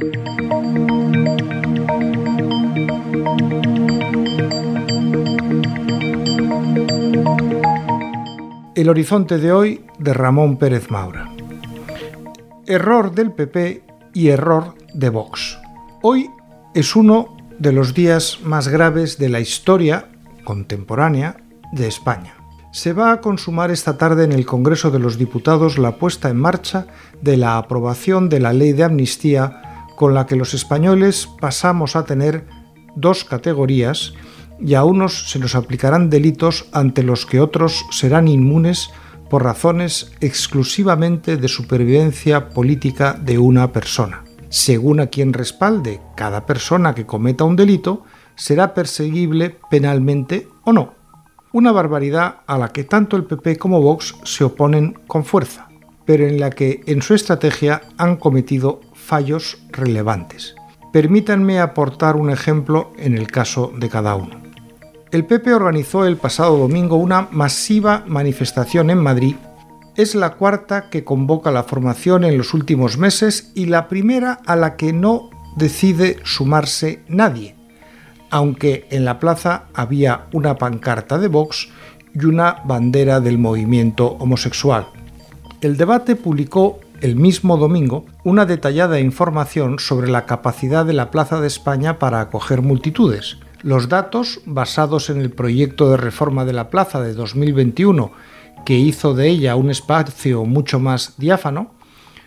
El horizonte de hoy de Ramón Pérez Maura. Error del PP y error de Vox. Hoy es uno de los días más graves de la historia contemporánea de España. Se va a consumar esta tarde en el Congreso de los Diputados la puesta en marcha de la aprobación de la ley de amnistía con la que los españoles pasamos a tener dos categorías y a unos se nos aplicarán delitos ante los que otros serán inmunes por razones exclusivamente de supervivencia política de una persona. Según a quien respalde, cada persona que cometa un delito será perseguible penalmente o no. Una barbaridad a la que tanto el PP como Vox se oponen con fuerza, pero en la que en su estrategia han cometido fallos relevantes. Permítanme aportar un ejemplo en el caso de cada uno. El PP organizó el pasado domingo una masiva manifestación en Madrid. Es la cuarta que convoca la formación en los últimos meses y la primera a la que no decide sumarse nadie, aunque en la plaza había una pancarta de Vox y una bandera del movimiento homosexual. El debate publicó el mismo domingo una detallada información sobre la capacidad de la Plaza de España para acoger multitudes los datos, basados en el proyecto de reforma de la plaza de 2021, que hizo de ella un espacio mucho más diáfano,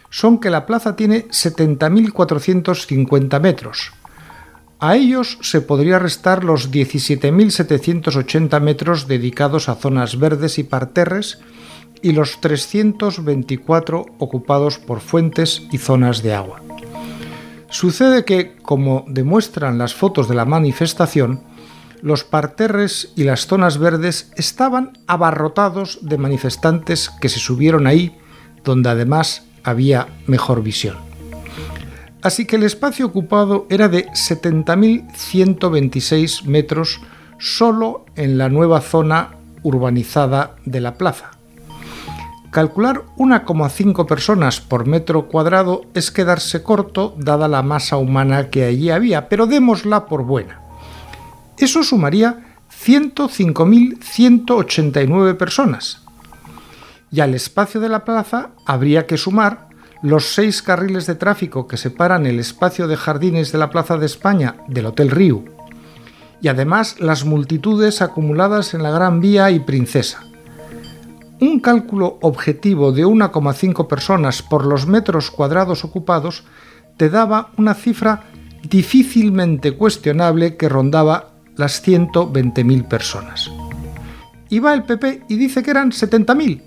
son que la plaza tiene 70.450 metros. A ellos se podría restar los 17.780 metros dedicados a zonas verdes y parterres y los 324 ocupados por fuentes y zonas de agua. Sucede que, como demuestran las fotos de la manifestación, los parterres y las zonas verdes estaban abarrotados de manifestantes que se subieron ahí, donde además había mejor visión. Así que el espacio ocupado era de 70.126 metros solo en la nueva zona urbanizada de la plaza. Calcular 1,5 personas por metro cuadrado es quedarse corto dada la masa humana que allí había, pero démosla por buena. Eso sumaría 105.189 personas. Y al espacio de la plaza habría que sumar los seis carriles de tráfico que separan el espacio de jardines de la Plaza de España del Hotel Río, y además las multitudes acumuladas en la Gran Vía y Princesa un cálculo objetivo de 1,5 personas por los metros cuadrados ocupados te daba una cifra difícilmente cuestionable que rondaba las 120.000 personas. Y va el PP y dice que eran 70.000.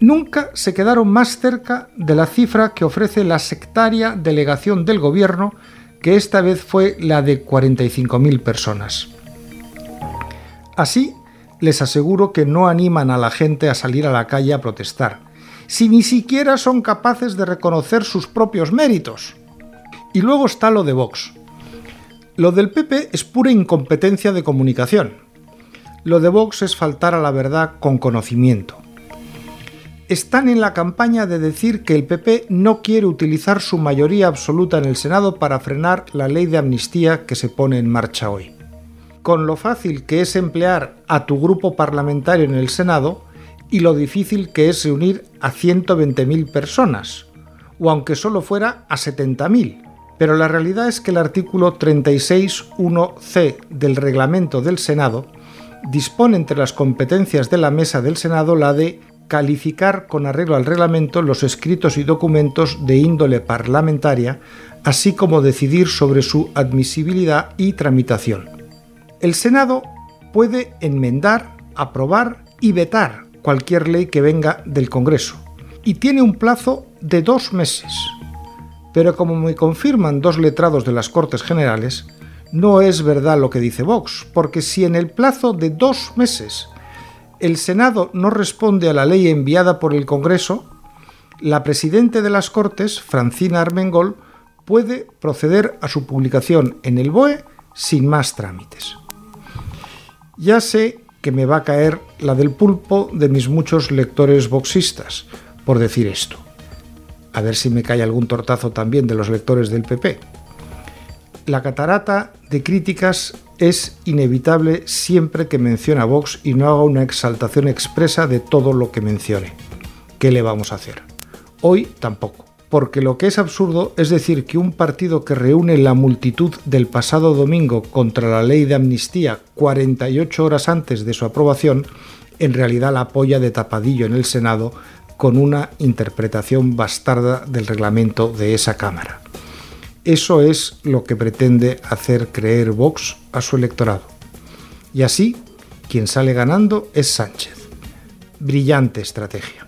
Nunca se quedaron más cerca de la cifra que ofrece la sectaria delegación del gobierno, que esta vez fue la de 45.000 personas. Así, les aseguro que no animan a la gente a salir a la calle a protestar, si ni siquiera son capaces de reconocer sus propios méritos. Y luego está lo de Vox. Lo del PP es pura incompetencia de comunicación. Lo de Vox es faltar a la verdad con conocimiento. Están en la campaña de decir que el PP no quiere utilizar su mayoría absoluta en el Senado para frenar la ley de amnistía que se pone en marcha hoy con lo fácil que es emplear a tu grupo parlamentario en el Senado y lo difícil que es reunir a 120.000 personas, o aunque solo fuera a 70.000. Pero la realidad es que el artículo 36.1c del reglamento del Senado dispone entre las competencias de la mesa del Senado la de calificar con arreglo al reglamento los escritos y documentos de índole parlamentaria, así como decidir sobre su admisibilidad y tramitación. El Senado puede enmendar, aprobar y vetar cualquier ley que venga del Congreso y tiene un plazo de dos meses. Pero como me confirman dos letrados de las Cortes Generales, no es verdad lo que dice Vox, porque si en el plazo de dos meses el Senado no responde a la ley enviada por el Congreso, la presidenta de las Cortes, Francina Armengol, puede proceder a su publicación en el BOE sin más trámites. Ya sé que me va a caer la del pulpo de mis muchos lectores boxistas por decir esto. A ver si me cae algún tortazo también de los lectores del PP. La catarata de críticas es inevitable siempre que menciona Vox y no haga una exaltación expresa de todo lo que mencione. ¿Qué le vamos a hacer? Hoy tampoco porque lo que es absurdo es decir que un partido que reúne la multitud del pasado domingo contra la ley de amnistía 48 horas antes de su aprobación, en realidad la apoya de tapadillo en el Senado con una interpretación bastarda del reglamento de esa Cámara. Eso es lo que pretende hacer creer Vox a su electorado. Y así, quien sale ganando es Sánchez. Brillante estrategia.